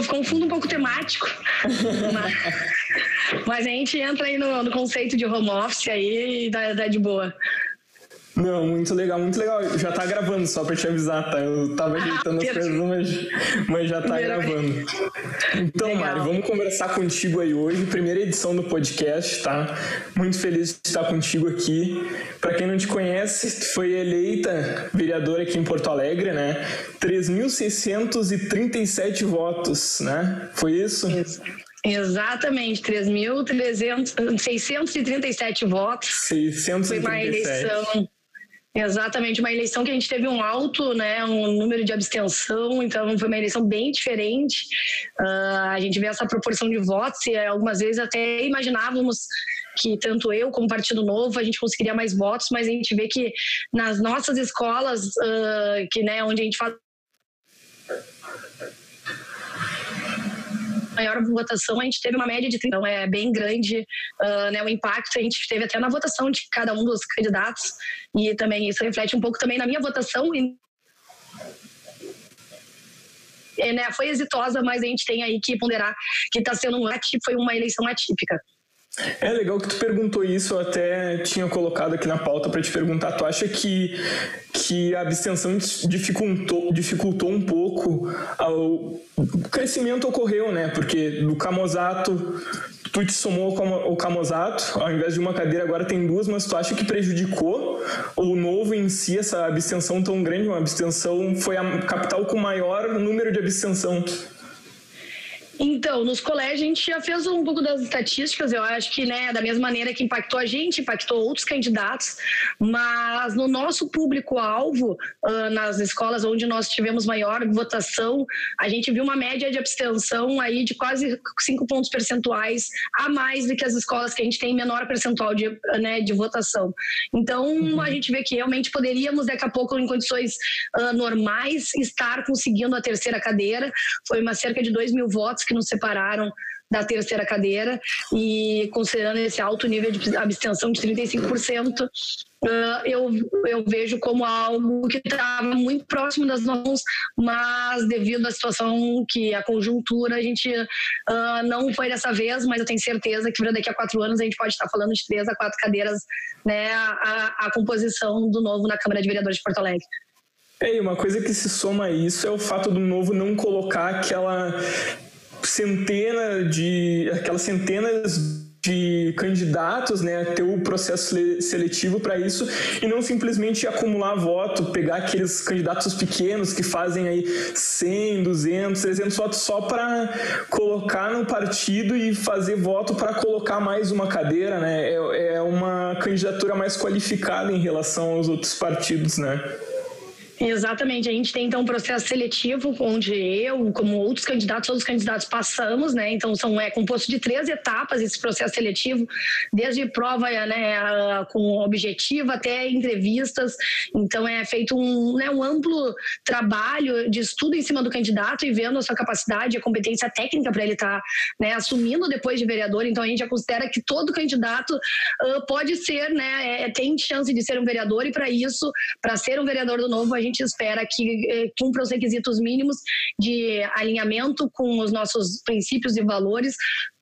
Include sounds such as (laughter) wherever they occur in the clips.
Pô, confundo um pouco temático. mas, mas, a gente entra aí no, no, conceito de home office aí e dá, dá de boa. Não, muito legal, muito legal. Já tá gravando, só pra te avisar, tá? Eu tava ajeitando ah, as coisas, mas, mas já tá gravando. Então, legal. Mari, vamos conversar contigo aí hoje, primeira edição do podcast, tá? Muito feliz de estar contigo aqui. Para quem não te conhece, foi eleita vereadora aqui em Porto Alegre, né? 3.637 votos, né? Foi isso? Isso. Exatamente, 3.637 votos. 637. Foi uma eleição Exatamente, uma eleição que a gente teve um alto, né, um número de abstenção, então foi uma eleição bem diferente. Uh, a gente vê essa proporção de votos e algumas vezes até imaginávamos que tanto eu como Partido Novo a gente conseguiria mais votos, mas a gente vê que nas nossas escolas, uh, que né, onde a gente faz maior votação, a gente teve uma média de 30, então é bem grande uh, né, o impacto, a gente teve até na votação de cada um dos candidatos, e também isso reflete um pouco também na minha votação. E, é, né, foi exitosa, mas a gente tem aí que ponderar que está sendo um foi uma eleição atípica. É legal que tu perguntou isso, eu até tinha colocado aqui na pauta para te perguntar. Tu acha que, que a abstenção dificultou, dificultou um pouco o crescimento ocorreu, né? Porque do Camozato tu te somou o Camozato, ao invés de uma cadeira agora tem duas, mas tu acha que prejudicou o novo em si essa abstenção tão grande? Uma abstenção foi a capital com maior número de abstenção. Então, nos colégios a gente já fez um pouco das estatísticas, eu acho que, né, da mesma maneira que impactou a gente, impactou outros candidatos, mas no nosso público-alvo, uh, nas escolas onde nós tivemos maior votação, a gente viu uma média de abstenção aí de quase 5 pontos percentuais a mais do que as escolas que a gente tem menor percentual de, né, de votação. Então, uhum. a gente vê que realmente poderíamos, daqui a pouco, em condições uh, normais, estar conseguindo a terceira cadeira. Foi uma cerca de 2 mil votos que nos separaram da terceira cadeira e considerando esse alto nível de abstenção de 35%, Uh, eu, eu vejo como algo que estava muito próximo das mãos, mas devido à situação que a conjuntura, a gente uh, não foi dessa vez, mas eu tenho certeza que daqui a quatro anos a gente pode estar falando de três a quatro cadeiras, né, a, a composição do novo na Câmara de Vereadores de Porto Alegre. É, e uma coisa que se soma a isso é o fato do novo não colocar aquela centena de aquelas centenas de candidatos, né, ter o processo seletivo para isso e não simplesmente acumular voto, pegar aqueles candidatos pequenos que fazem aí 100, 200, 300 votos só para colocar no partido e fazer voto para colocar mais uma cadeira, né? É, é uma candidatura mais qualificada em relação aos outros partidos, né? Exatamente, a gente tem então um processo seletivo onde eu, como outros candidatos, todos os candidatos passamos, né? Então são é composto de três etapas esse processo seletivo, desde prova né, com objetivo até entrevistas. Então é feito um, né, um amplo trabalho de estudo em cima do candidato e vendo a sua capacidade, a competência técnica para ele estar tá, né, assumindo depois de vereador. Então a gente já considera que todo candidato uh, pode ser, né, é, tem chance de ser um vereador e para isso, para ser um vereador do novo, a gente gente espera que eh, cumpra os requisitos mínimos de alinhamento com os nossos princípios e valores,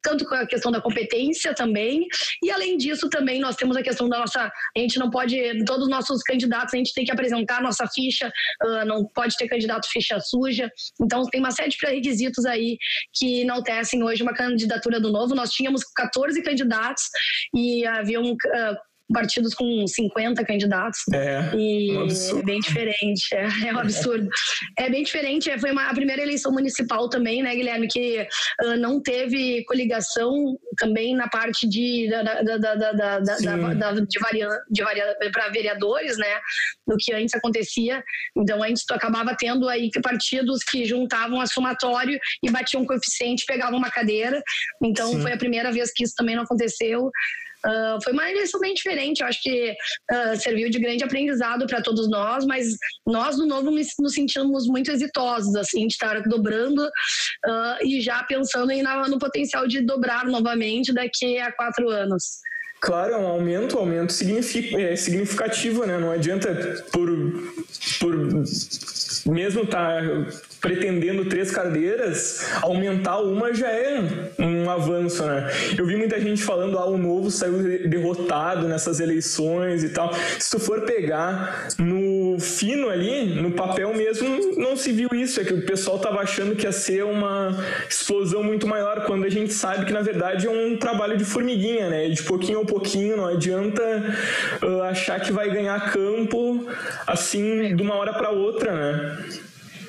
tanto com a questão da competência também, e além disso também nós temos a questão da nossa, a gente não pode, todos os nossos candidatos, a gente tem que apresentar nossa ficha, uh, não pode ter candidato ficha suja, então tem uma série de pré-requisitos aí que enaltecem hoje uma candidatura do Novo, nós tínhamos 14 candidatos e haviam uh, partidos com 50 candidatos. É, e um é bem diferente. É, é um absurdo. É bem diferente. É, foi uma, a primeira eleição municipal também, né, Guilherme, que uh, não teve coligação também na parte de, da, da, da, da, da de, varia, de varia, para vereadores, né, do que antes acontecia. Então, antes tu acabava tendo aí partidos que juntavam a somatório e batiam um coeficiente, pegavam uma cadeira. Então, Sim. foi a primeira vez que isso também não aconteceu. Uh, foi uma eleição bem diferente, eu acho que uh, serviu de grande aprendizado para todos nós, mas nós, do Novo, nos sentimos muito exitosos, assim, de estar dobrando uh, e já pensando em, no potencial de dobrar novamente daqui a quatro anos. Claro, é um aumento, um aumento é significativo, né? Não adianta por, por mesmo tá pretendendo três cadeiras, aumentar uma já é um avanço, né? Eu vi muita gente falando, ah, o novo saiu derrotado nessas eleições e tal. Se tu for pegar no fino ali, no papel mesmo, não se viu isso. É que o pessoal tava achando que ia ser uma explosão muito maior, quando a gente sabe que, na verdade, é um trabalho de formiguinha, né? De pouquinho a pouquinho, não adianta uh, achar que vai ganhar campo assim de uma hora para outra, né?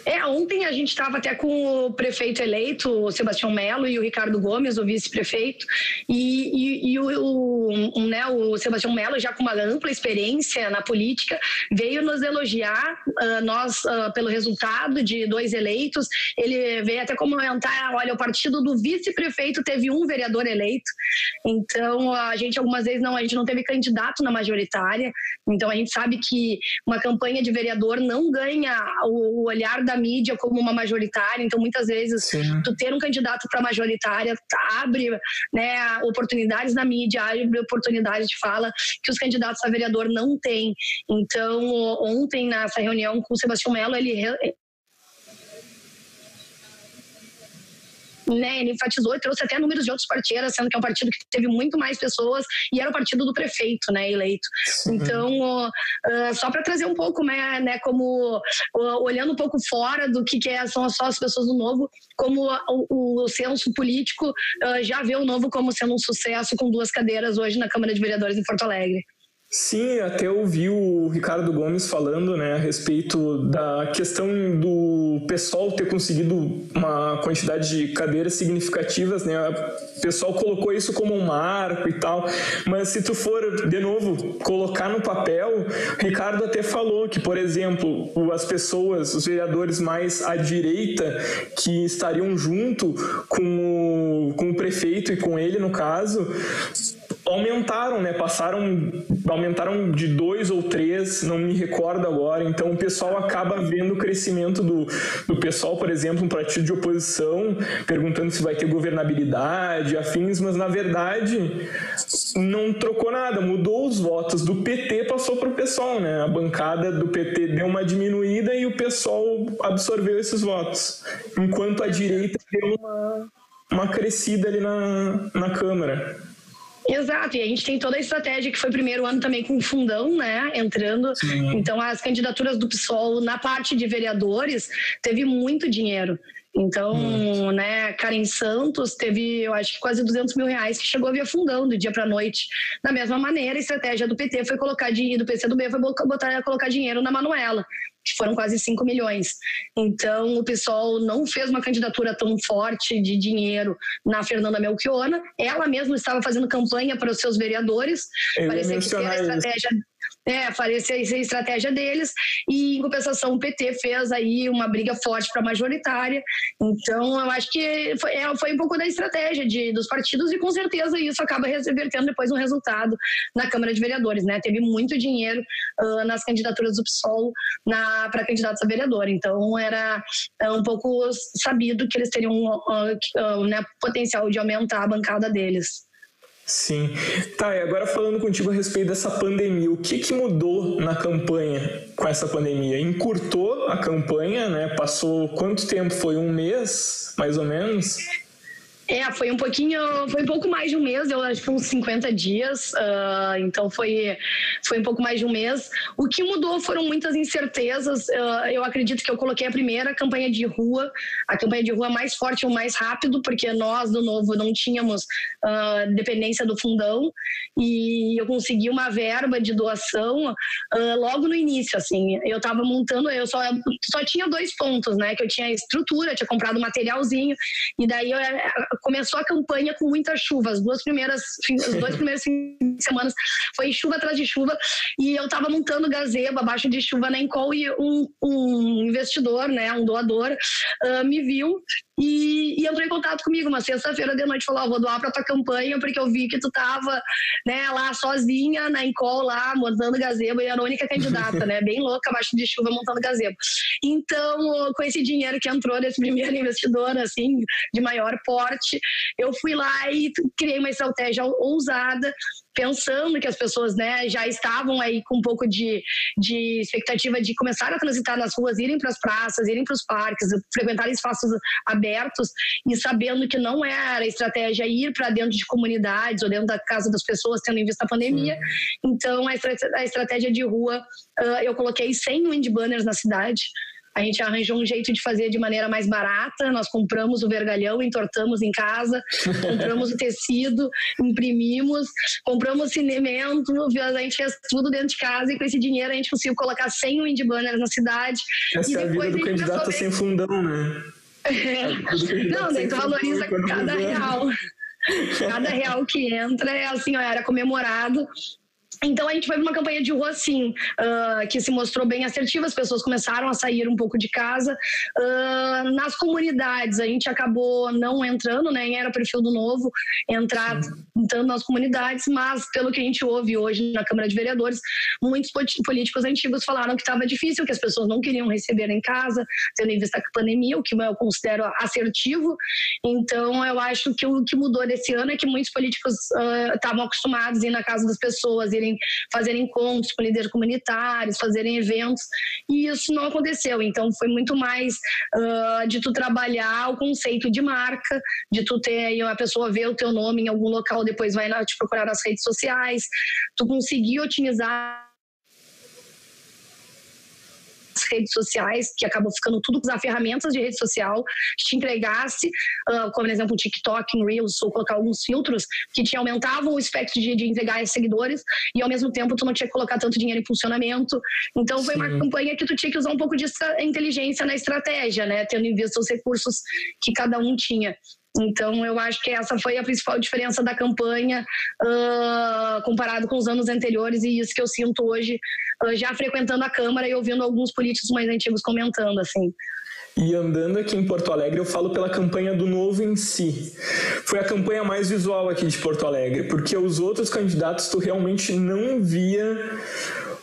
É, ontem a gente estava até com o prefeito eleito, o Sebastião Melo, e o Ricardo Gomes, o vice-prefeito, e, e, e o, o, né, o Sebastião Melo, já com uma ampla experiência na política, veio nos elogiar, uh, nós, uh, pelo resultado de dois eleitos. Ele veio até comentar: olha, o partido do vice-prefeito teve um vereador eleito, então a gente algumas vezes não, a gente não teve candidato na majoritária, então a gente sabe que uma campanha de vereador não ganha o, olhar da mídia como uma majoritária, então muitas vezes Sim. tu ter um candidato para majoritária abre né, oportunidades na mídia, abre oportunidades de fala que os candidatos a vereador não têm. Então, ontem, nessa reunião com o Sebastião Mello, ele né, ele enfatizou e trouxe até números de outros partidos, sendo que é um partido que teve muito mais pessoas e era o partido do prefeito, né, eleito. Sim. Então, uh, só para trazer um pouco, né, né como uh, olhando um pouco fora do que, que é, são só as pessoas do Novo, como o, o censo político uh, já vê o Novo como sendo um sucesso com duas cadeiras hoje na Câmara de Vereadores em Porto Alegre. Sim, até ouvi o Ricardo Gomes falando né, a respeito da questão do pessoal ter conseguido uma quantidade de cadeiras significativas, né? O pessoal colocou isso como um marco e tal, mas se tu for, de novo, colocar no papel, Ricardo até falou que, por exemplo, as pessoas, os vereadores mais à direita que estariam junto com o, com o prefeito e com ele, no caso, aumentaram, né? Passaram, aumentaram de dois ou três, não me recordo agora. Então o pessoal acaba vendo o crescimento do, do pessoal, por exemplo, um partido de oposição, perguntando se vai ter governabilidade, afins, mas na verdade não trocou nada, mudou os votos do PT, passou para o pessoal, né? A bancada do PT deu uma diminuída e o pessoal absorveu esses votos, enquanto a direita deu uma, uma crescida ali na, na Câmara. Exato, e a gente tem toda a estratégia que foi primeiro ano também com o fundão, né, entrando. Sim. Então, as candidaturas do PSOL na parte de vereadores teve muito dinheiro. Então, hum. né, Karen Santos teve, eu acho que quase 200 mil reais que chegou via fundão do dia para noite. Da mesma maneira, a estratégia do PT foi colocar dinheiro, do PCdoB foi botar, colocar dinheiro na Manuela que foram quase 5 milhões. Então, o pessoal não fez uma candidatura tão forte de dinheiro na Fernanda Melchiona. Ela mesma estava fazendo campanha para os seus vereadores. Eu Parecia que a estratégia é, parecia ser estratégia deles, e em compensação o PT fez aí uma briga forte para a majoritária. Então, eu acho que foi, é, foi um pouco da estratégia de, dos partidos, e com certeza isso acaba revertendo depois um resultado na Câmara de Vereadores. Né? Teve muito dinheiro uh, nas candidaturas do PSOL para candidatos a vereador. Então, era uh, um pouco sabido que eles teriam uh, né, potencial de aumentar a bancada deles. Sim. Tá, e agora falando contigo a respeito dessa pandemia, o que, que mudou na campanha com essa pandemia? Encurtou a campanha, né? Passou quanto tempo? Foi um mês, mais ou menos? É, foi um pouquinho, foi um pouco mais de um mês, eu acho que uns 50 dias, uh, então foi, foi um pouco mais de um mês. O que mudou foram muitas incertezas. Uh, eu acredito que eu coloquei a primeira campanha de rua, a campanha de rua mais forte ou mais rápido, porque nós, do Novo, não tínhamos uh, dependência do fundão, e eu consegui uma verba de doação logo no início, assim. Eu estava montando, eu só, só tinha dois pontos, né, que eu tinha estrutura, tinha comprado materialzinho, e daí eu começou a campanha com muita chuva. As duas primeiras, os dois primeiros fins de semana foi chuva atrás de chuva e eu estava montando gazebo abaixo de chuva na Encol e um, um investidor, né, um doador, uh, me viu e, e, entrou em contato comigo uma sexta-feira de noite, falou, oh, vou doar para tua campanha porque eu vi que tu tava, né, lá sozinha na Encol lá, montando gazebo e era a única candidata, né, bem louca, abaixo de chuva montando gazebo. Então, com esse dinheiro que entrou desse primeiro investidor, assim, de maior porte, eu fui lá e criei uma estratégia ousada pensando que as pessoas né, já estavam aí com um pouco de, de expectativa de começar a transitar nas ruas, irem para as praças, irem para os parques, frequentar espaços abertos e sabendo que não era estratégia ir para dentro de comunidades ou dentro da casa das pessoas, tendo em vista a pandemia. Sim. Então, a, a estratégia de rua, eu coloquei 100 wind banners na cidade. A gente arranjou um jeito de fazer de maneira mais barata. Nós compramos o vergalhão, entortamos em casa, (laughs) compramos o tecido, imprimimos, compramos cimento, a gente fez tudo dentro de casa e com esse dinheiro a gente conseguiu colocar 100 wind banners na cidade. Essa e é a vida do candidato sem fundão, né? (laughs) Não, daí tu valoriza cada real. Cada real que entra é assim, ó, era comemorado então a gente foi para uma campanha de rua assim, uh, que se mostrou bem assertiva, as pessoas começaram a sair um pouco de casa. Uh, nas comunidades, a gente acabou não entrando, né? Era perfil do novo, entrar entrando nas comunidades, mas pelo que a gente ouve hoje na Câmara de Vereadores, muitos políticos antigos falaram que estava difícil, que as pessoas não queriam receber em casa, tendo em vista a pandemia, o que eu considero assertivo. Então eu acho que o que mudou desse ano é que muitos políticos estavam uh, acostumados a ir na casa das pessoas, irem fazer encontros com líderes comunitários, fazerem eventos, e isso não aconteceu. Então foi muito mais uh, de tu trabalhar o conceito de marca, de tu ter a pessoa ver o teu nome em algum local, depois vai te procurar nas redes sociais, tu conseguir otimizar redes sociais, que acabou ficando tudo usar ferramentas de rede social, que te entregasse, uh, como por exemplo o TikTok, em Reels, ou colocar alguns filtros que te aumentavam o espectro de, de entregar seguidores e ao mesmo tempo tu não tinha que colocar tanto dinheiro em funcionamento. Então foi Sim. uma campanha que tu tinha que usar um pouco de inteligência na estratégia, né? Tendo em vista os recursos que cada um tinha. Então, eu acho que essa foi a principal diferença da campanha uh, comparado com os anos anteriores e isso que eu sinto hoje, uh, já frequentando a Câmara e ouvindo alguns políticos mais antigos comentando, assim. E andando aqui em Porto Alegre, eu falo pela campanha do Novo em si. Foi a campanha mais visual aqui de Porto Alegre, porque os outros candidatos tu realmente não via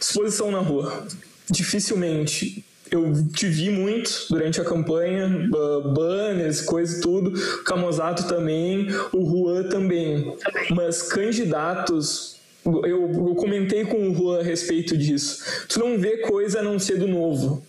exposição na rua. Dificilmente eu te vi muito durante a campanha, banners, coisa e tudo, Camozato também, o Juan também. Mas candidatos, eu, eu comentei com o Juan a respeito disso. Tu não vê coisa a não ser do novo.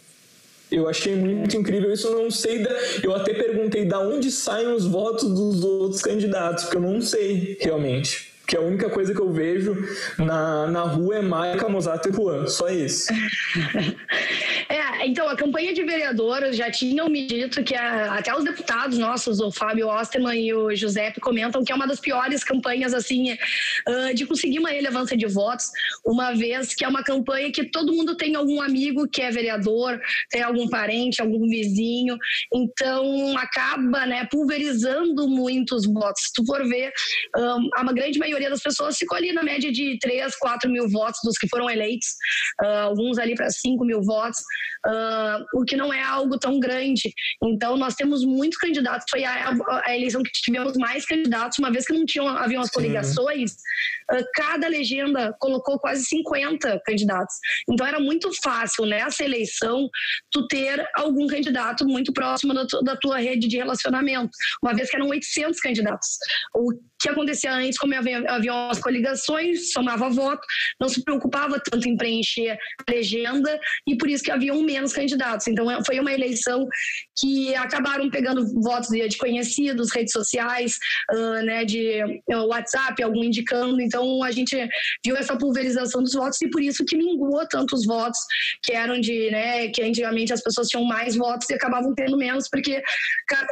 Eu achei muito incrível isso, eu não sei da, eu até perguntei da onde saem os votos dos outros candidatos, porque eu não sei realmente que a única coisa que eu vejo na, na rua é Maia, Camozato e Juan, só isso. (laughs) então, a campanha de vereadores já tinham me dito que a, até os deputados nossos, o Fábio Osterman e o Giuseppe, comentam que é uma das piores campanhas, assim, uh, de conseguir uma relevância de votos, uma vez que é uma campanha que todo mundo tem algum amigo que é vereador, tem algum parente, algum vizinho, então acaba, né, pulverizando muitos votos. Se tu for ver, um, a uma grande maioria das pessoas ficou ali na média de 3, 4 mil votos dos que foram eleitos, uh, alguns ali para 5 mil votos, uh, o que não é algo tão grande. Então, nós temos muitos candidatos. Foi a, a, eleição que tivemos mais candidatos, uma vez que não tinham, haviam as coligações, uh, cada legenda colocou quase 50 candidatos. Então, era muito fácil nessa eleição tu ter algum candidato muito próximo da, tu, da tua rede de relacionamento, uma vez que eram 800 candidatos. O que acontecia antes, como havia, havia as coligações, somava voto, não se preocupava tanto em preencher a legenda e por isso que haviam menos candidatos. Então é, foi uma eleição que acabaram pegando votos de, conhecidos, redes sociais, né, de uh, WhatsApp, algum indicando. Então a gente viu essa pulverização dos votos e por isso que minguou tantos votos que eram de, né, que antigamente as pessoas tinham mais votos e acabavam tendo menos porque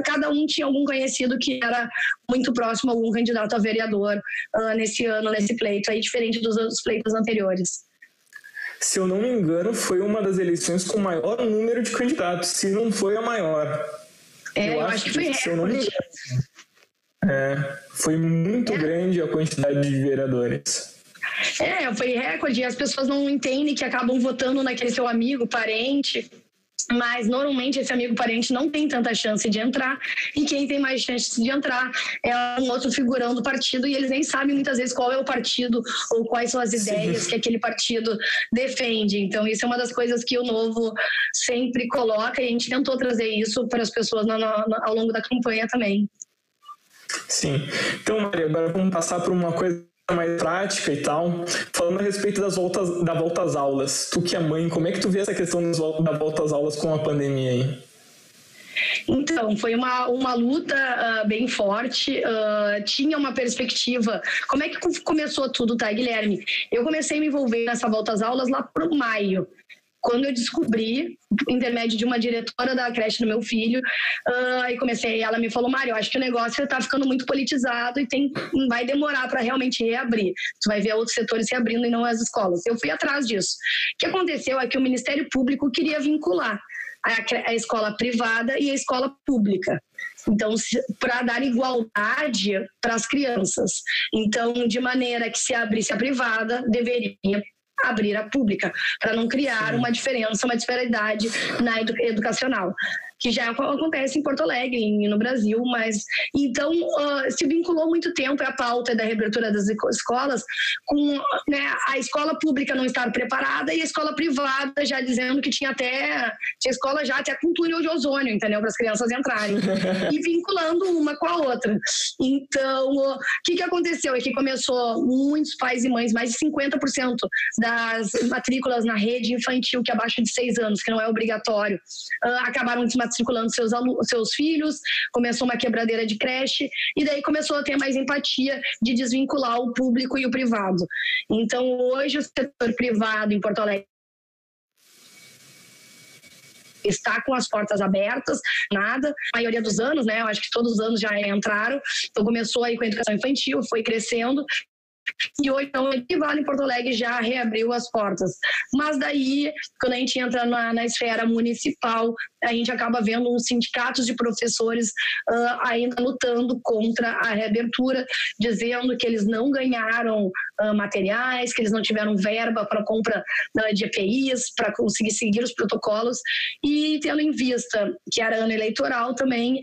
cada um tinha algum conhecido que era muito próximo a algum candidato candidato a vereador uh, nesse ano, nesse pleito, aí diferente dos outros pleitos anteriores. Se eu não me engano, foi uma das eleições com maior número de candidatos, se não foi a maior. É, eu, eu acho, que foi se eu não me engano. É, foi muito é. grande a quantidade de vereadores. É, foi recorde. As pessoas não entendem que acabam votando naquele seu amigo, parente mas normalmente esse amigo parente não tem tanta chance de entrar e quem tem mais chance de entrar é um outro figurão do partido e eles nem sabem muitas vezes qual é o partido ou quais são as ideias Sim. que aquele partido defende. Então isso é uma das coisas que o Novo sempre coloca e a gente tentou trazer isso para as pessoas no, no, ao longo da campanha também. Sim. Então, Maria, agora vamos passar por uma coisa mais prática e tal. Falando a respeito das voltas, da volta às aulas, tu que é mãe, como é que tu vê essa questão da volta às aulas com a pandemia aí? Então, foi uma, uma luta uh, bem forte, uh, tinha uma perspectiva. Como é que começou tudo, tá, Guilherme? Eu comecei a me envolver nessa volta às aulas lá para maio quando eu descobri, intermédio de uma diretora da creche do meu filho, uh, e comecei, ela me falou, Mário, acho que o negócio está ficando muito politizado e tem, vai demorar para realmente reabrir. Tu vai ver outros setores se abrindo e não as escolas. Eu fui atrás disso. O que aconteceu é que o Ministério Público queria vincular a, a escola privada e a escola pública. Então, para dar igualdade para as crianças. Então, de maneira que se abrisse a privada, deveria abrir a pública, para não criar uma diferença, uma disparidade na edu educacional que já acontece em Porto Alegre e no Brasil, mas então uh, se vinculou muito tempo a pauta da reabertura das escolas com né, a escola pública não estar preparada e a escola privada já dizendo que tinha até tinha escola já até com túnel de ozônio, entendeu, para as crianças entrarem. (laughs) E vinculando uma com a outra. Então, o que que aconteceu? É que começou muitos pais e mães, mais de 50% das matrículas na rede infantil que é abaixo de seis anos, que não é obrigatório, uh, acabaram desmatriculando matriculando seus, seus filhos, começou uma quebradeira de creche, e daí começou a ter mais empatia de desvincular o público e o privado. Então, hoje, o setor privado em Porto Alegre está com as portas abertas, nada. A maioria dos anos, né? Eu acho que todos os anos já entraram. Então começou aí com a educação infantil, foi crescendo e hoje, então, Equivale em Porto Alegre já reabriu as portas. Mas daí, quando a gente entra na, na esfera municipal, a gente acaba vendo uns sindicatos de professores uh, ainda lutando contra a reabertura, dizendo que eles não ganharam uh, materiais, que eles não tiveram verba para compra uh, de EPIs, para conseguir seguir os protocolos, e tendo em vista que era ano eleitoral também,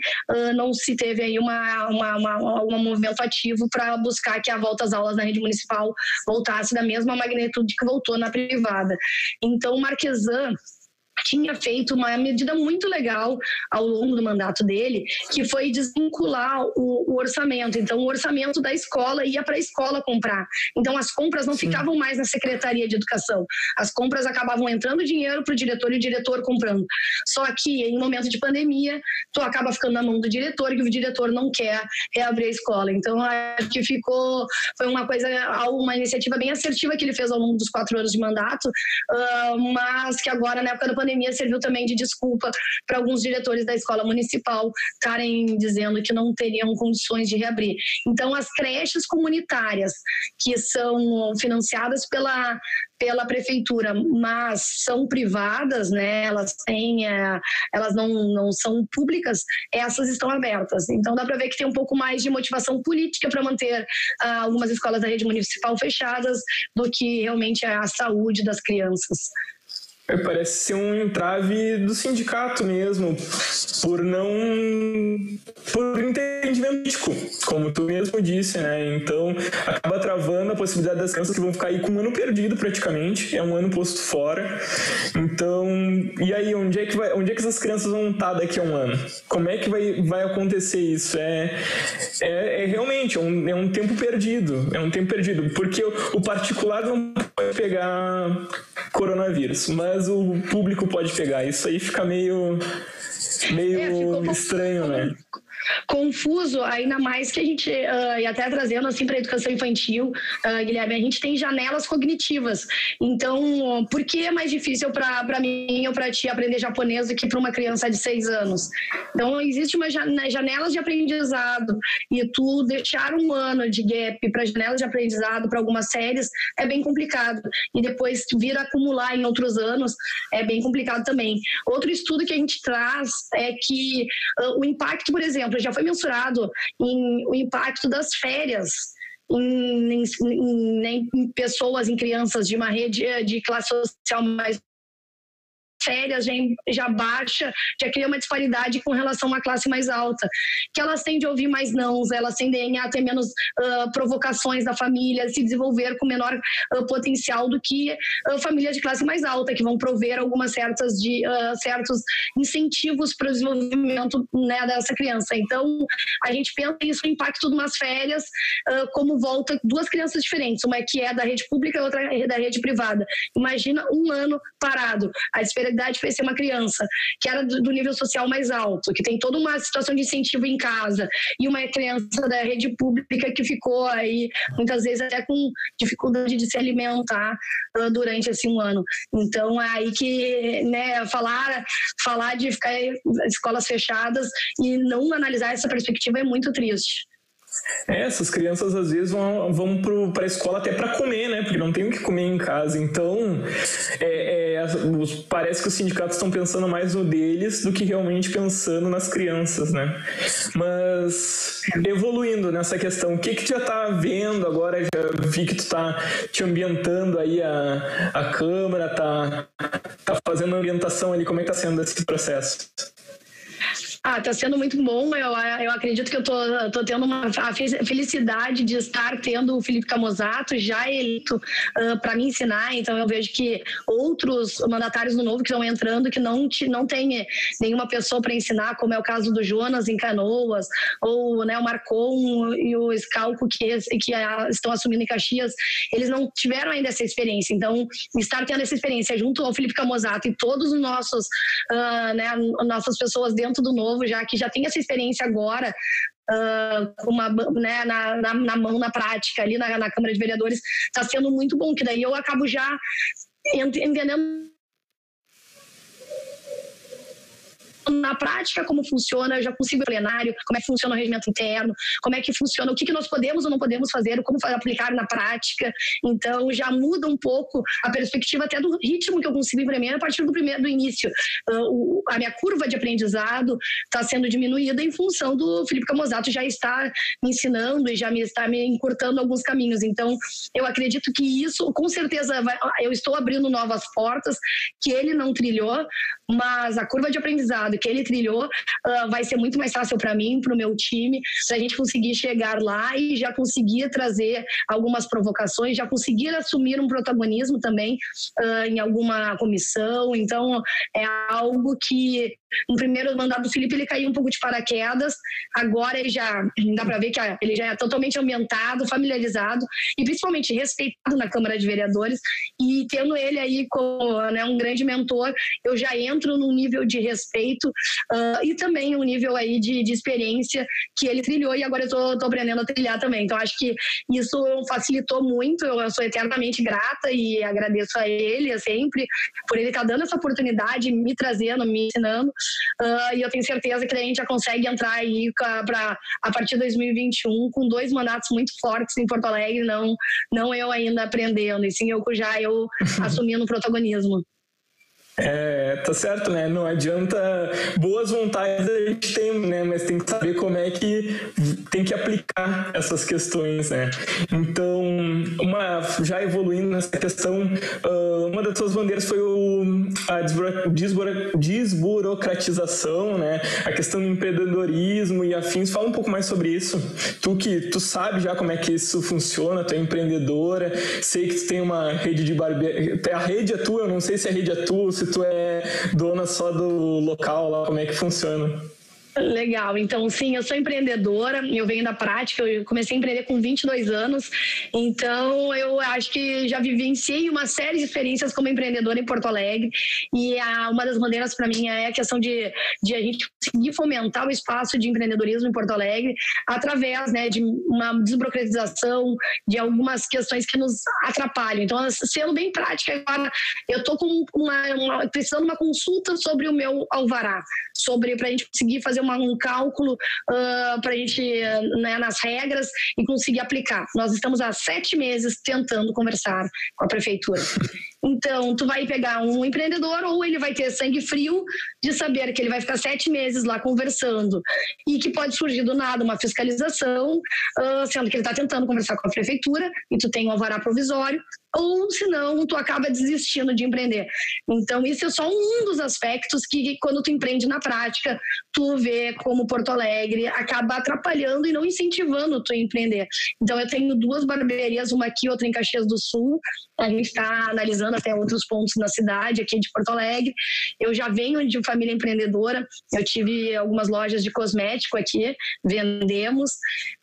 não se teve aí uma, uma, uma, um movimento ativo para buscar que a volta às aulas na municipal voltasse da mesma magnitude que voltou na privada. Então, Marquesan tinha feito uma medida muito legal ao longo do mandato dele, que foi desvincular o, o orçamento. Então, o orçamento da escola ia para a escola comprar. Então, as compras não Sim. ficavam mais na Secretaria de Educação. As compras acabavam entrando dinheiro para o diretor e o diretor comprando. Só que, em momento de pandemia, tu acaba ficando na mão do diretor e o diretor não quer reabrir a escola. Então, acho que ficou. Foi uma coisa, uma iniciativa bem assertiva que ele fez ao longo dos quatro anos de mandato, uh, mas que agora, na época da pandemia, pandemia serviu também de desculpa para alguns diretores da escola municipal estarem dizendo que não teriam condições de reabrir. Então, as creches comunitárias que são financiadas pela pela prefeitura, mas são privadas, né? Elas têm, é, elas não, não são públicas, essas estão abertas. Então dá para ver que tem um pouco mais de motivação política para manter ah, algumas escolas da rede municipal fechadas do que realmente a saúde das crianças. É, parece ser um entrave do sindicato mesmo, por não. por entendimento como tu mesmo disse, né? Então, acaba travando a possibilidade das crianças que vão ficar aí com um ano perdido praticamente, é um ano posto fora. Então, e aí, onde é que, vai, onde é que essas crianças vão estar daqui a um ano? Como é que vai, vai acontecer isso? É, é, é realmente é um, é um tempo perdido, é um tempo perdido, porque o, o particular não pode pegar coronavírus, mas o público pode pegar. Isso aí fica meio meio é, estranho, né? Confuso, ainda mais que a gente, uh, e até trazendo assim para a educação infantil, uh, Guilherme, a gente tem janelas cognitivas. Então, por que é mais difícil para mim ou para ti aprender japonês do que para uma criança de seis anos? Então, existe uma né, janelas de aprendizado e tu deixar um ano de gap para janelas de aprendizado para algumas séries é bem complicado. E depois vir acumular em outros anos é bem complicado também. Outro estudo que a gente traz é que uh, o impacto, por exemplo, exemplo, já foi mensurado em, o impacto das férias em, em, em, pessoas, em crianças de uma rede de classe social mais férias já, já baixa, já cria uma disparidade com relação à classe mais alta, que elas tendem a ouvir mais não, elas tendem a ter menos uh, provocações da família, se desenvolver com menor uh, potencial do que uh, famílias de classe mais alta, que vão prover algumas certas de certos incentivos para o desenvolvimento né, dessa criança. Então, a gente pensa isso o impacto de umas férias, como volta duas crianças diferentes, uma que é da rede pública e outra é da rede privada. Imagina um ano parado. A vai ser uma criança que era do, nível social mais alto, que tem toda uma situação de incentivo em casa, e uma criança da rede pública que ficou aí, muitas vezes até com dificuldade de se alimentar uh, durante esse um ano. Então, é aí que, né, falar, falar de ficar escolas fechadas e não analisar essa perspectiva é muito triste. É, essas crianças às vezes vão, vão para a escola até para comer, né? Porque não tem o que comer em casa. Então, é, é, parece que os sindicatos estão pensando mais no deles do que realmente pensando nas crianças, né? Mas, evoluindo nessa questão, o que que já está vendo agora? Já vi que tu está te ambientando aí a, a Câmara, tá, tá fazendo ambientação ali. Como é que está sendo esse processo? Ah, tá sendo muito bom. Eu, eu acredito que eu tô, tô tendo uma a felicidade de estar tendo o Felipe Camozato já eleito uh, para me ensinar. Então eu vejo que outros mandatários do Novo que estão entrando que não não tem nenhuma pessoa para ensinar, como é o caso do Jonas em Canoas ou né, o Marcon e o Scalco que que estão assumindo em Caxias, eles não tiveram ainda essa experiência. Então estar tendo essa experiência junto ao Felipe Camozato e todos os nossos uh, né, nossas pessoas dentro do Novo novo, já que já tem essa experiência agora, uh, uma, né, na, na, na, mão, na prática, ali na, na Câmara de Vereadores, está sendo muito bom, que daí eu acabo já entendendo na prática como funciona, eu já consigo plenário, como é que funciona o regimento interno, como é que funciona, o que, que nós podemos ou não podemos fazer, como aplicar na prática. Então já muda um pouco a perspectiva até do ritmo que eu consigo imprimir a partir do primeiro do início. Uh, a minha curva de aprendizado está sendo diminuída em função do Felipe Camozato já estar me ensinando e já me está me encurtando alguns caminhos. Então eu acredito que isso, com certeza, vai, eu estou abrindo novas portas que ele não trilhou, mas a curva de aprendizado que ele trilhou uh, vai ser muito mais fácil para mim, para o meu time, para a gente conseguir chegar lá e já conseguir trazer algumas provocações, já conseguir assumir um protagonismo também uh, em alguma comissão. Então, é algo que no primeiro mandato do Felipe ele caiu um pouco de paraquedas, agora ele já dá para ver que ele já é totalmente ambientado, familiarizado e principalmente respeitado na Câmara de Vereadores. E tendo ele aí como né, um grande mentor, eu já entro num nível de respeito uh, e também um nível aí de, de, experiência que ele trilhou e agora eu tô, aprendendo a trilhar também. Então acho que isso facilitou muito, eu sou eternamente grata e agradeço a ele sempre por ele estar tá dando essa oportunidade, me trazendo, me ensinando Uh, e eu tenho certeza que a gente já consegue entrar aí para a partir de 2021 com dois mandatos muito fortes em Porto Alegre, não, não eu ainda aprendendo, e sim eu já eu (laughs) assumindo o protagonismo. É, tá certo, né? Não adianta boas vontades a gente tem, né? Mas tem que saber como é que tem que aplicar essas questões, né? Então, uma já evoluindo nessa questão, uh, uma das suas bandeiras foi o, a desburocratização, né? A questão do empreendedorismo e afins. Fala um pouco mais sobre isso. Tu que tu sabe já como é que isso funciona, tu é empreendedora, sei que tu tem uma rede de barbearia, a rede é tua, eu não sei se a rede é tua, se tu é dona só do local lá, como é que funciona? Legal, então sim, eu sou empreendedora, eu venho da prática, eu comecei a empreender com 22 anos, então eu acho que já vivenciei uma série de experiências como empreendedora em Porto Alegre. E a, uma das bandeiras para mim é a questão de, de a gente conseguir fomentar o espaço de empreendedorismo em Porto Alegre através né, de uma desburocratização, de algumas questões que nos atrapalham. Então, sendo bem prática, agora eu estou com uma, uma, precisando de uma consulta sobre o meu alvará, sobre para a gente conseguir fazer uma, um cálculo uh, para a gente, né, nas regras e conseguir aplicar. Nós estamos há sete meses tentando conversar com a prefeitura. Então, tu vai pegar um empreendedor ou ele vai ter sangue frio de saber que ele vai ficar sete meses lá conversando e que pode surgir do nada uma fiscalização, uh, sendo que ele está tentando conversar com a prefeitura e tu tem um alvará provisório, ou senão tu acaba desistindo de empreender. Então, isso é só um dos aspectos que, quando tu empreende na prática, tu vê como Porto Alegre acaba atrapalhando e não incentivando tu a empreender. Então, eu tenho duas barbearias, uma aqui, outra em Caxias do Sul. A gente está analisando até outros pontos na cidade, aqui de Porto Alegre. Eu já venho de família empreendedora, eu tive algumas lojas de cosmético aqui, vendemos.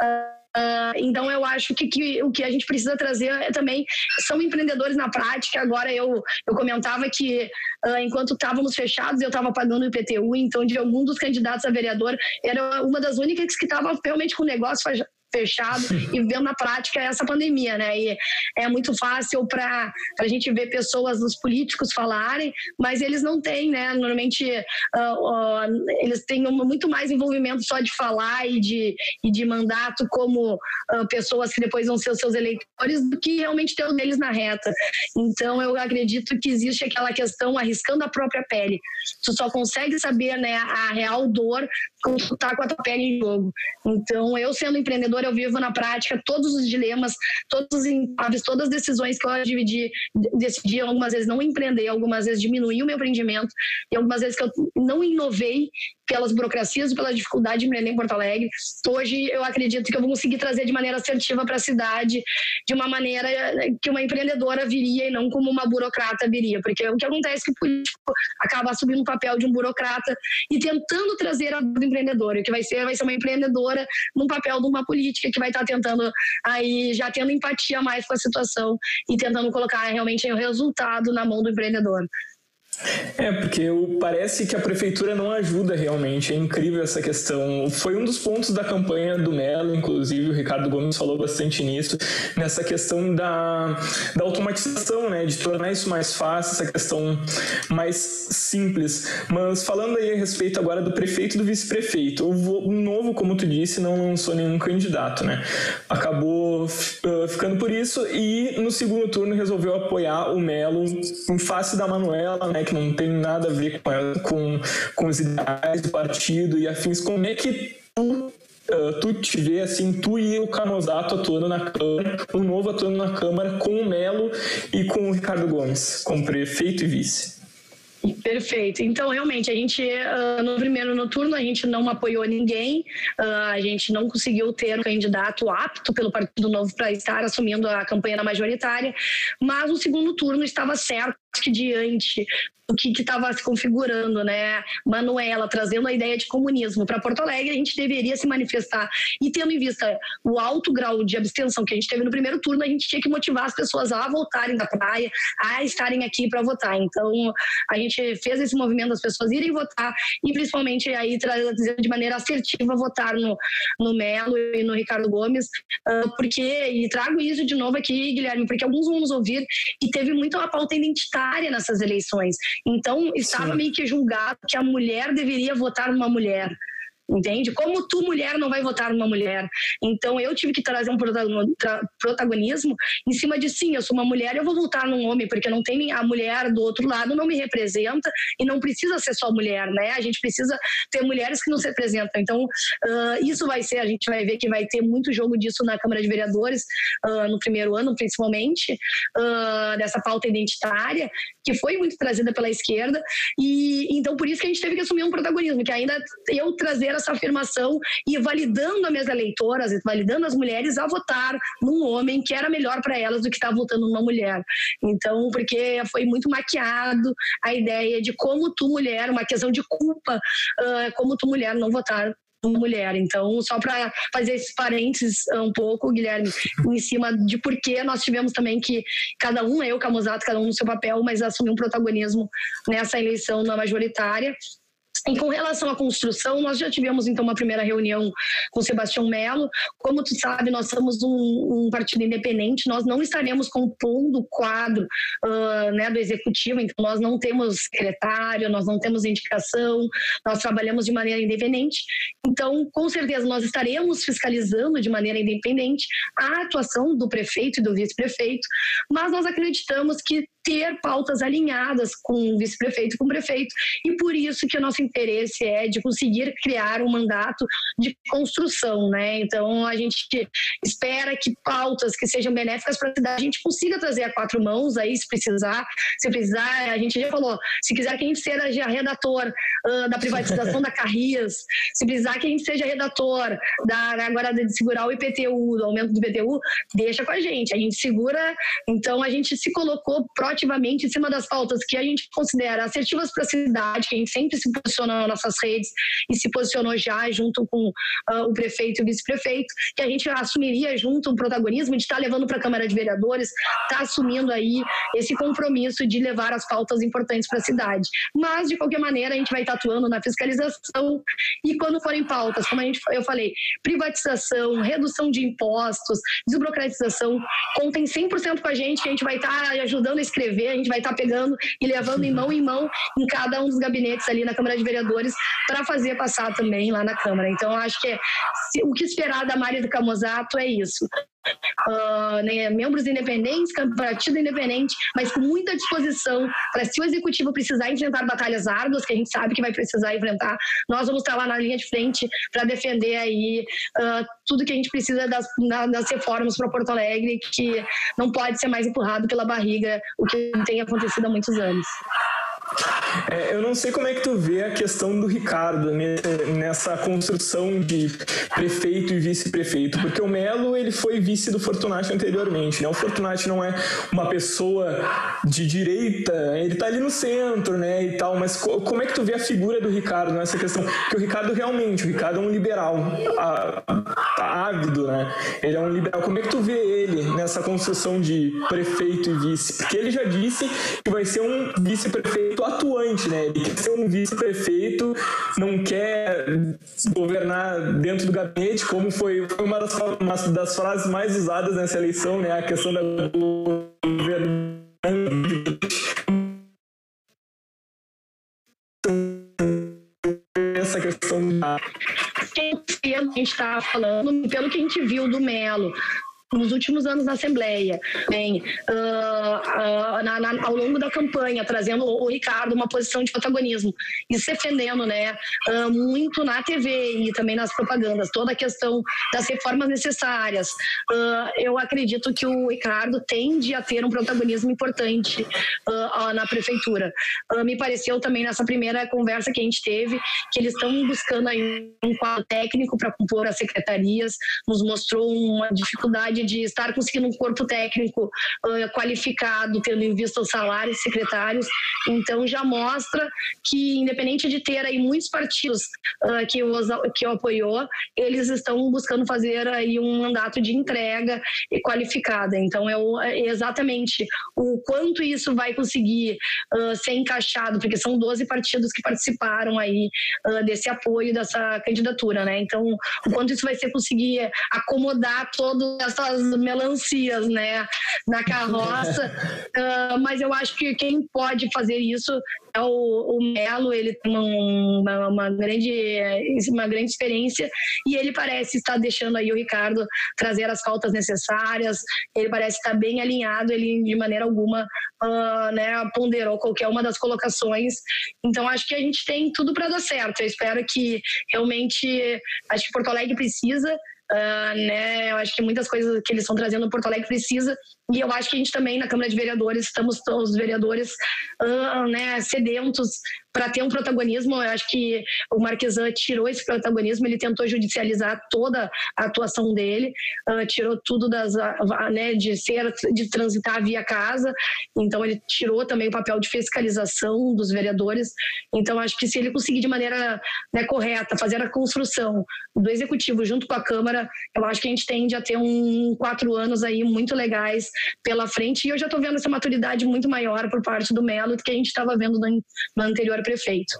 Uh, então eu acho que, que, o que a gente precisa trazer é também são empreendedores na prática. Agora eu, eu comentava que uh, enquanto estávamos fechados eu estava pagando o IPTU, então de algum dos candidatos a vereador era uma das únicas que estava realmente com o negócio fechado e vendo na prática essa pandemia, né? E é muito fácil para a gente ver pessoas, os políticos falarem, mas eles não têm, né? Normalmente uh, uh, eles têm muito mais envolvimento só de falar e de, e de mandato como uh, pessoas que depois vão ser os seus eleitores do que realmente ter o deles na reta. Então eu acredito que existe aquela questão arriscando a própria pele. Tu só consegue saber, né, a real dor quando tu tá com a tua pele em jogo. Então eu sendo empreendedor eu vivo na prática todos os dilemas, todos os todas as decisões que eu dividi, decidi algumas vezes não empreender, algumas vezes diminuir o meu empreendimento e algumas vezes que eu não inovei pelas burocracias pela dificuldade de empreender em Porto Alegre. Hoje eu acredito que eu vou conseguir trazer de maneira assertiva para a cidade, de uma maneira que uma empreendedora viria e não como uma burocrata viria, porque o que acontece é que o político acaba assumindo o papel de um burocrata e tentando trazer a do empreendedor, o que vai ser vai ser uma empreendedora num papel de uma política que vai estar tá tentando aí já tendo empatia mais com a situação e tentando colocar realmente o resultado na mão do empreendedor. É, porque parece que a prefeitura não ajuda realmente, é incrível essa questão. Foi um dos pontos da campanha do Melo, inclusive, o Ricardo Gomes falou bastante nisso, nessa questão da, da automatização, né, de tornar isso mais fácil, essa questão mais simples. Mas falando aí a respeito agora do prefeito e do vice-prefeito, o novo, como tu disse, não lançou nenhum candidato, né? Acabou uh, ficando por isso e no segundo turno resolveu apoiar o Melo em face da Manuela, né, que não tem nada a ver com, com, com os ideais do partido e afins, como é que tu Uh, tu te vê assim, tu e o Canosato atuando na Câmara, o novo atuando na Câmara com o Melo e com o Ricardo Gomes, como prefeito e vice. Perfeito. Então, realmente, a gente, uh, no primeiro no turno, a gente não apoiou ninguém, uh, a gente não conseguiu ter um candidato apto pelo Partido Novo para estar assumindo a campanha na majoritária, mas o segundo turno estava certo diante do que estava se configurando, né? Manuela trazendo a ideia de comunismo para Porto Alegre, a gente deveria se manifestar. E tendo em vista o alto grau de abstenção que a gente teve no primeiro turno, a gente tinha que motivar as pessoas a voltarem da praia, a estarem aqui para votar. Então, a gente fez esse movimento das pessoas irem votar e principalmente aí trazer de maneira assertiva votar no, no Melo e no Ricardo Gomes, uh, porque, e trago isso de novo aqui, Guilherme, porque alguns vão nos ouvir e teve muito a pauta identitária nessas eleições. Então, estava Sim. meio que julgado que a mulher deveria votar numa mulher entende? Como tu, mulher, não vai votar numa mulher? Então, eu tive que trazer um protagonismo em cima de, sim, eu sou uma mulher, eu vou votar num homem, porque não tem a mulher do outro lado, não me representa e não precisa ser só mulher, né? A gente precisa ter mulheres que nos representam. Então, uh, isso vai ser, a gente vai ver que vai ter muito jogo disso na Câmara de Vereadores, uh, no primeiro ano, principalmente, uh, dessa pauta identitária, que foi muito trazida pela esquerda, e então por isso que a gente teve que assumir um protagonismo, que ainda eu trazer essa afirmação e validando as minhas eleitoras, validando as mulheres a votar num homem que era melhor para elas do que estar votando numa mulher. Então, porque foi muito maquiado a ideia de como tu, mulher, uma questão de culpa, como tu, mulher, não votar mulher. Então, só para fazer esses parênteses um pouco, Guilherme, em cima de por que nós tivemos também que cada um, eu, Camusato, cada um no seu papel, mas assumir um protagonismo nessa eleição na majoritária E com relação à construção, nós já tivemos então uma primeira reunião com Sebastião Melo. Como tu sabe, nós somos um, um partido independente, nós não estaremos compondo o quadro uh, né, do executivo, então nós não temos secretário, nós não temos indicação, nós trabalhamos de maneira independente. Então, com certeza, nós estaremos fiscalizando de maneira independente a atuação do prefeito e do vice-prefeito, mas nós acreditamos que ter pautas alinhadas com o vice-prefeito e com o prefeito, e por isso que o nosso interesse é de conseguir criar um mandato de construção, né? Então a gente espera que pautas que sejam benéficas para a cidade a gente consiga trazer a quatro mãos aí, se precisar, se precisar, a gente já falou, se quiser que a gente seja redator uh, da privatização da Carrias, se precisar que a gente seja redator da agora de segurar o IPTU, do aumento do IPTU, deixa com a gente, a gente segura, então a gente se colocou proativamente em cima das pautas que a gente considera assertivas para a cidade, que a gente sempre se posiciona nas nossas redes e se posicionou já junto com uh, o prefeito e o vice-prefeito, que a gente assumiria junto o protagonismo de estar tá levando para a Câmara de Vereadores, está assumindo aí esse compromisso de levar as pautas importantes para a cidade. Mas, de qualquer maneira, a gente vai estar tá atuando na fiscalização e quando forem pautas, como a gente, eu falei, privatização, redução de impostos, desburocratização, contem 100% com a gente, que a gente vai estar tá ajudando a escrever escrever, a gente vai estar pegando e levando em mão em mão em cada um dos gabinetes ali na Câmara de Vereadores para fazer passar também lá na Câmara. Então, acho que é, o que esperar da Maria do Camozato é isso. Uh, né, membros independentes, partido independente, mas com muita disposição para se o executivo precisar enfrentar batalhas árduas, que a gente sabe que vai precisar enfrentar, nós vamos estar lá na linha de frente para defender aí uh, tudo que a gente precisa das, das reformas para Porto Alegre, que não pode ser mais empurrado pela barriga, o que tem acontecido há muitos anos. É, eu não sei como é que tu vê a questão do Ricardo nessa construção de prefeito e vice-prefeito, porque o Melo ele foi vice do Fortunati anteriormente, né? O Fortunati não é uma pessoa de direita, ele tá ali no centro, né, e tal, mas como é que tu vê a figura do Ricardo nessa questão? Porque o Ricardo realmente, o Ricardo é um liberal, ávido, né? Ele é um liberal. Como é que tu vê ele nessa construção de prefeito e vice? Porque ele já disse que vai ser um vice-prefeito atuante, né? Ele quer ser um vice-prefeito, não quer governar dentro do gabinete, como foi, uma, das, uma das frases mais usadas nessa eleição, né? A questão da governança essa questão da a gente está falando, pelo que a gente viu do Melo, nos últimos anos na Assembleia, bem, uh, na, na, ao longo da campanha, trazendo o, Ricardo uma posição de protagonismo e se defendendo né, uh, muito na TV e também nas propagandas, toda a questão das reformas necessárias. eu acredito que o Ricardo tende a ter um protagonismo importante na prefeitura. me pareceu também nessa primeira conversa que a gente teve que eles estão buscando aí um quadro técnico para compor as secretarias, nos mostrou uma dificuldade de estar conseguindo um corpo técnico uh, qualificado, tendo em vista os salários secretários. Então, já mostra que, independente de ter aí muitos partidos uh, que, os, que o apoiou, eles estão buscando fazer aí um mandato de entrega qualificada. Então, é, o, é exatamente o quanto isso vai conseguir uh, ser encaixado, porque são 12 partidos que participaram aí desse apoio, dessa candidatura, né? Então, o quanto isso vai ser conseguir acomodar toda essa as melancias, né, na (laughs) carroça. Uh, mas eu acho que quem pode fazer isso é o, o Melo, ele tem uma, uma, grande, uma grande experiência e ele parece estar deixando aí o Ricardo trazer as faltas necessárias, ele parece estar bem alinhado, ele de maneira alguma uh, né, ponderou qualquer uma das colocações. Então acho que a gente tem tudo para dar certo. Eu espero que realmente, acho que Porto Alegre precisa Uh, né? Eu acho que muitas coisas que eles estão trazendo no Porto Alegre precisa e eu acho que a gente também, na Câmara de Vereadores, estamos os vereadores uh, né, sedentos para ter um protagonismo. Eu acho que o Marquesan tirou esse protagonismo, ele tentou judicializar toda a atuação dele, uh, tirou tudo das, uh, né, de ser, de transitar via casa. Então ele tirou também o papel de fiscalização dos vereadores. Então acho que se ele conseguir de maneira né, correta fazer a construção do executivo junto com a Câmara, eu acho que a gente tende a ter um quatro anos aí muito legais pela frente. E eu já estou vendo essa maturidade muito maior por parte do Melo do que a gente estava vendo no, no anterior prefeito.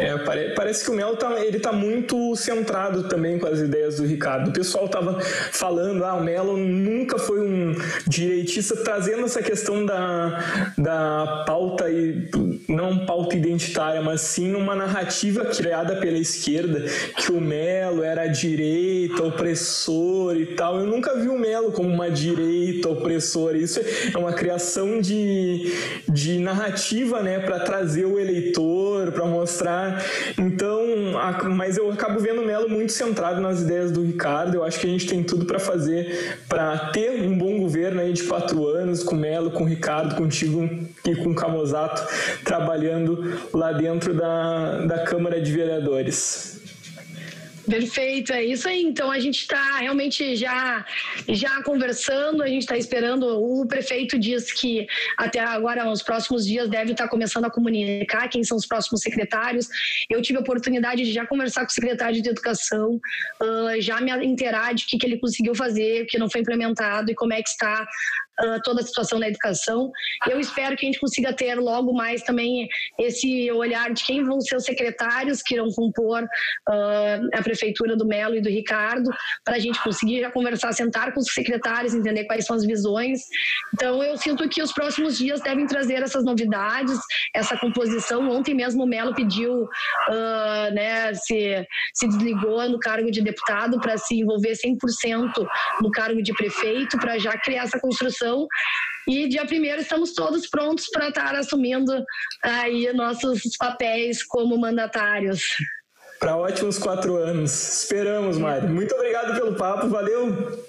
É, parece que o Melo tá, ele tá muito centrado também com as ideias do Ricardo. O pessoal tava falando, ah, o Melo nunca foi um direitista, trazendo essa questão da, da pauta, e não pauta identitária, mas sim uma narrativa criada pela esquerda, que o Melo era direita, opressor e tal. Eu nunca vi o Melo como uma direita opressora. Isso é uma criação de, de narrativa, né, para trazer o eleitor, para mostrar. Então, a, mas eu acabo vendo o Melo muito centrado nas ideias do Ricardo. Eu acho que a gente tem tudo para fazer para ter um bom governo aí de quatro anos com o Melo, com o Ricardo, contigo e com o Camozato trabalhando lá dentro da, da Câmara de Vereadores. Perfeito, é isso aí. Então a gente está realmente já, já conversando, a gente está esperando. O prefeito diz que até agora, nos próximos dias, deve estar tá começando a comunicar quem são os próximos secretários. Eu tive a oportunidade de já conversar com o secretário de Educação, uh, já me inteirar de o que, que ele conseguiu fazer, o que não foi implementado e como é que está uh, toda a situação da educação. Eu espero que a gente consiga ter logo mais também esse olhar de quem vão ser os secretários que irão compor uh, a prefeitura do Melo e do Ricardo, para a gente conseguir já conversar, sentar com os secretários, entender quais são as visões. Então, eu sinto que os próximos dias devem trazer essas novidades, essa composição. Ontem mesmo o Melo pediu, uh, né, se, se desligou no cargo de deputado para se envolver 100% no cargo de prefeito, para já criar essa construção e dia primeiro estamos todos prontos para estar assumindo aí nossos papéis como mandatários. Para ótimos quatro anos. Esperamos, Mari. Muito obrigado pelo papo, valeu!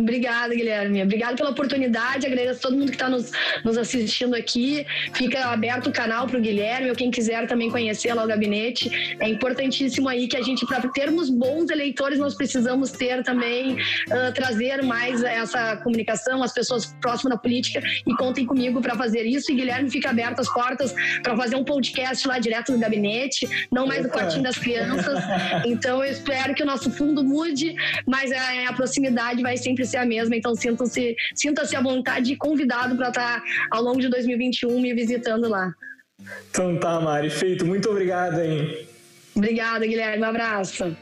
Obrigada, Guilherme. Obrigada pela oportunidade. Agradeço a todo mundo que está nos, nos assistindo aqui. Fica aberto o canal para o Guilherme, ou quem quiser também conhecer lá o gabinete. É importantíssimo aí que a gente, para termos bons eleitores, nós precisamos ter também, uh, trazer mais essa comunicação, as pessoas próximas da política e contem comigo para fazer isso. E Guilherme fica aberto as portas para fazer um podcast lá direto no gabinete, não mais no quartinho das crianças. Então eu espero que o nosso fundo mude, mas a, a proximidade vai sempre ser a mesma, então sinta-se sinta -se à vontade e convidado para estar ao longo de 2021 me visitando lá. Então tá, Mari, feito. Muito obrigado, hein? Obrigada, Guilherme. Um abraço.